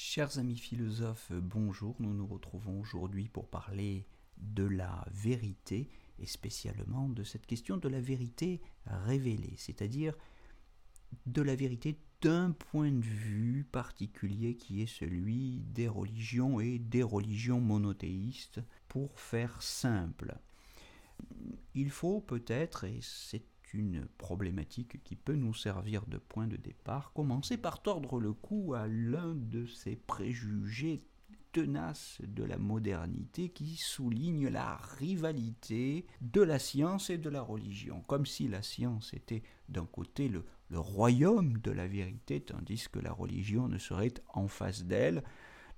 Chers amis philosophes, bonjour, nous nous retrouvons aujourd'hui pour parler de la vérité et spécialement de cette question de la vérité révélée, c'est-à-dire de la vérité d'un point de vue particulier qui est celui des religions et des religions monothéistes, pour faire simple. Il faut peut-être, et c'est une problématique qui peut nous servir de point de départ, commencer par tordre le cou à l'un de ces préjugés tenaces de la modernité qui souligne la rivalité de la science et de la religion, comme si la science était d'un côté le, le royaume de la vérité, tandis que la religion ne serait en face d'elle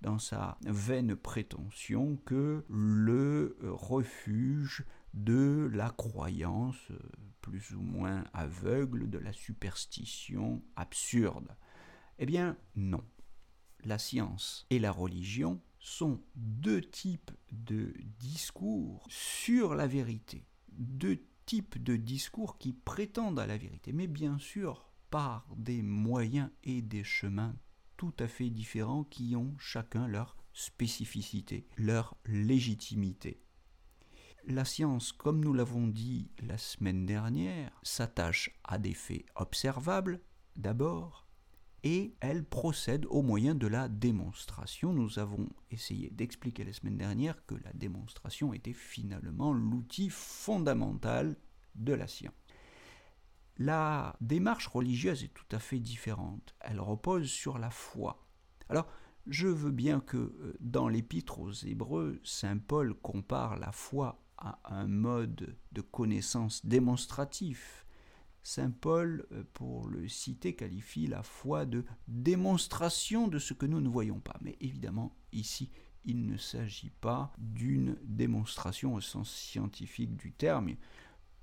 dans sa vaine prétention que le refuge de la croyance euh, plus ou moins aveugle, de la superstition absurde. Eh bien non. La science et la religion sont deux types de discours sur la vérité, deux types de discours qui prétendent à la vérité, mais bien sûr par des moyens et des chemins tout à fait différents qui ont chacun leur spécificité, leur légitimité. La science, comme nous l'avons dit la semaine dernière, s'attache à des faits observables d'abord, et elle procède au moyen de la démonstration. Nous avons essayé d'expliquer la semaine dernière que la démonstration était finalement l'outil fondamental de la science. La démarche religieuse est tout à fait différente. Elle repose sur la foi. Alors, je veux bien que euh, dans l'épître aux Hébreux, Saint Paul compare la foi à un mode de connaissance démonstratif. Saint Paul, euh, pour le citer, qualifie la foi de démonstration de ce que nous ne voyons pas. Mais évidemment, ici, il ne s'agit pas d'une démonstration au sens scientifique du terme.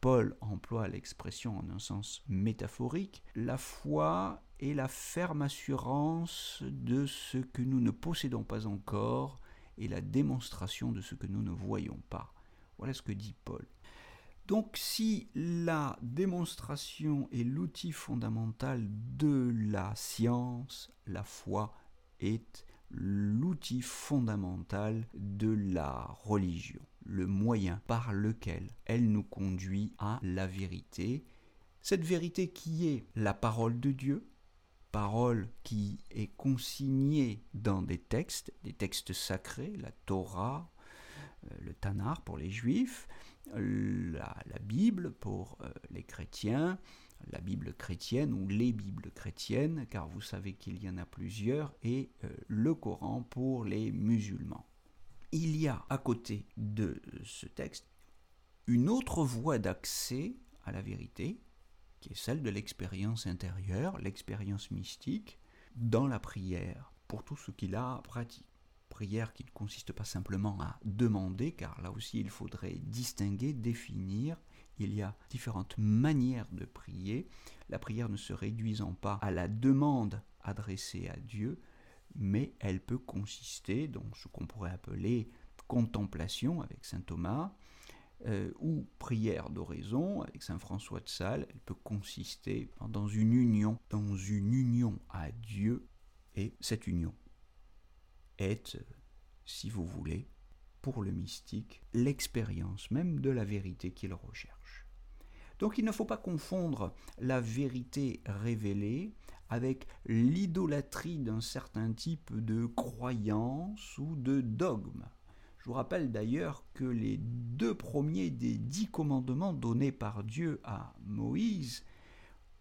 Paul emploie l'expression en un sens métaphorique. La foi est la ferme assurance de ce que nous ne possédons pas encore et la démonstration de ce que nous ne voyons pas. Voilà ce que dit Paul. Donc si la démonstration est l'outil fondamental de la science, la foi est l'outil fondamental de la religion, le moyen par lequel elle nous conduit à la vérité, cette vérité qui est la parole de Dieu, parole qui est consignée dans des textes, des textes sacrés, la Torah, le Tanakh pour les juifs, la, Bible pour euh, les chrétiens, la Bible chrétienne ou les Bibles chrétiennes, car vous savez qu'il y en a plusieurs, et euh, le Coran pour les musulmans. Il y a à côté de ce texte une autre voie d'accès à la vérité, qui est celle de l'expérience intérieure, l'expérience mystique, dans la prière, pour tout ce qu'il a pratique prière qui ne consiste pas simplement à demander, car là aussi il faudrait distinguer, définir. Il y a différentes manières de prier, la prière ne se réduisant pas à la demande adressée à Dieu, mais elle peut consister dans ce qu'on pourrait appeler contemplation avec saint Thomas, euh, ou prière d'oraison avec saint François de Sales, elle peut consister dans une union, dans une union à Dieu, et cette union est, si vous voulez, pour le mystique, l'expérience même de la vérité qu'il recherche. Donc il ne faut pas confondre la vérité révélée avec l'idolâtrie d'un certain type de croyance ou de dogme. Je vous rappelle d'ailleurs que les deux premiers des dix commandements donnés par Dieu à Moïse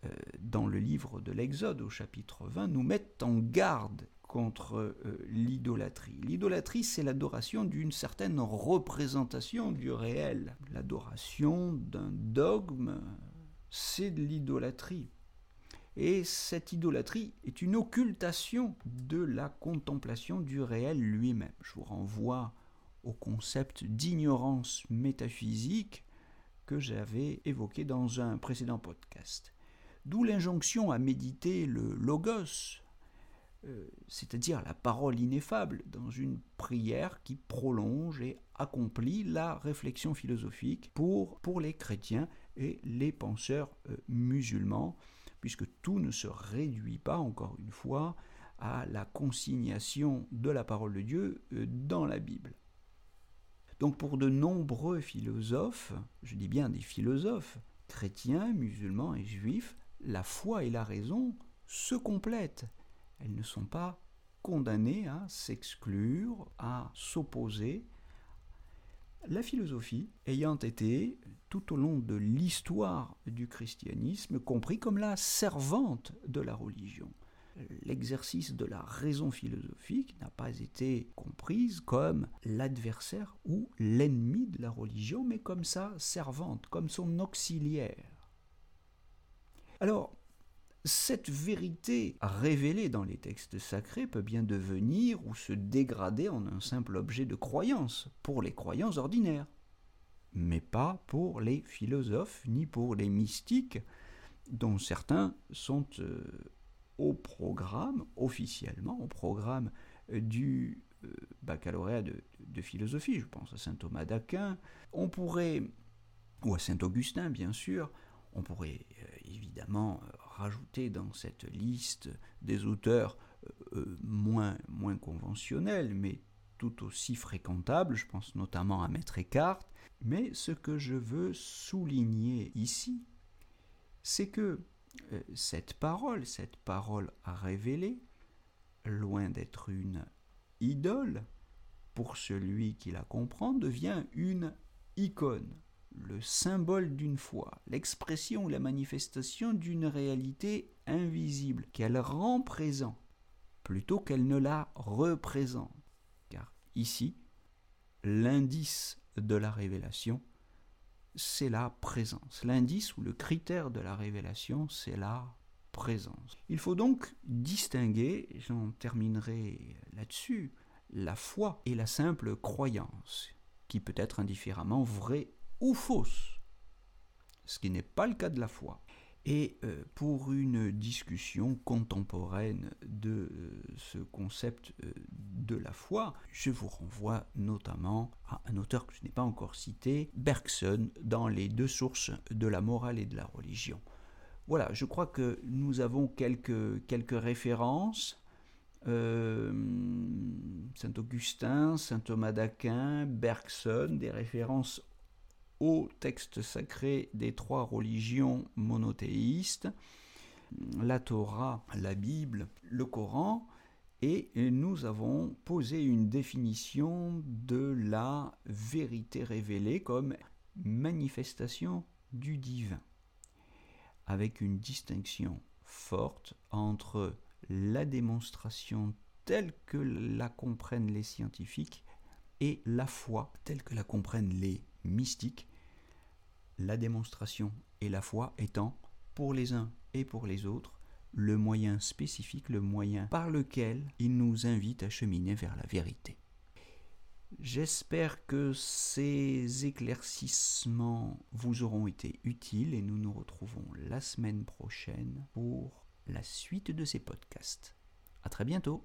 euh, dans le livre de l'Exode au chapitre 20 nous mettent en garde contre euh, l'idolâtrie. L'idolâtrie, c'est l'adoration d'une certaine représentation du réel. L'adoration d'un dogme, c'est de l'idolâtrie. Et cette idolâtrie est une occultation de la contemplation du réel lui-même. Je vous renvoie au concept d'ignorance métaphysique que j'avais évoqué dans un précédent podcast. D'où l'injonction à méditer le logos, c'est-à-dire la parole ineffable, dans une prière qui prolonge et accomplit la réflexion philosophique pour, pour les chrétiens et les penseurs euh, musulmans, puisque tout ne se réduit pas, encore une fois, à la consignation de la parole de Dieu euh, dans la Bible. Donc pour de nombreux philosophes, je dis bien des philosophes, chrétiens, musulmans et juifs, la foi et la raison se complètent. Elles ne sont pas condamnées à s'exclure, à s'opposer. La philosophie ayant été, tout au long de l'histoire du christianisme, compris comme la servante de la religion l'exercice de la raison philosophique n'a pas été comprise comme l'adversaire ou l'ennemi de la religion, mais comme sa servante, comme son auxiliaire. Alors, cette vérité révélée dans les textes sacrés peut bien devenir ou se dégrader en un simple objet de croyance pour les croyants ordinaires, mais pas pour les philosophes ni pour les mystiques dont certains sont euh, au programme, officiellement, au programme euh, du euh, baccalauréat de, philosophie, je pense à saint Thomas d'Aquin, on pourrait, ou à saint Augustin bien sûr, on pourrait évidemment rajouter dans cette liste des auteurs moins, moins conventionnels, mais tout aussi fréquentables, je pense notamment à Maître Eckhart, mais ce que je veux souligner ici, c'est que euh, cette parole, cette parole à révéler, loin d'être une idole, pour celui qui la comprend, devient une icône, le symbole d'une foi, l'expression ou la manifestation d'une réalité invisible qu'elle rend présent, plutôt qu'elle ne la représente. Car ici, l'indice de la révélation, c'est la présence. L'indice ou le critère de la révélation, c'est la présence. Il faut donc distinguer, j'en terminerai là-dessus, la foi et la simple croyance, qui peut être indifféremment vraie ou fausse, ce qui n'est pas le cas de la foi. Et euh, pour une discussion contemporaine de euh, ce concept euh, de la foi, je vous renvoie notamment à un auteur que je n'ai pas encore cité, Bergson, dans les deux sources de la morale et de la religion. Voilà, je crois que nous avons quelques, quelques références. Saint Augustin, Saint Thomas d'Aquin, Bergson, des références au texte sacré des trois religions monothéistes, la Torah, la Bible, le Coran, et nous avons posé une définition de la vérité révélée comme manifestation du divin, avec une distinction forte entre la démonstration telle que la comprennent les scientifiques et la foi telle que la comprennent les mystique, la démonstration et la foi étant, pour les uns et pour les autres, le moyen spécifique, le moyen par lequel il nous invite à cheminer vers la vérité. J'espère que ces éclaircissements vous auront été utiles et nous nous retrouvons la semaine prochaine pour la suite de ces podcasts. À très bientôt!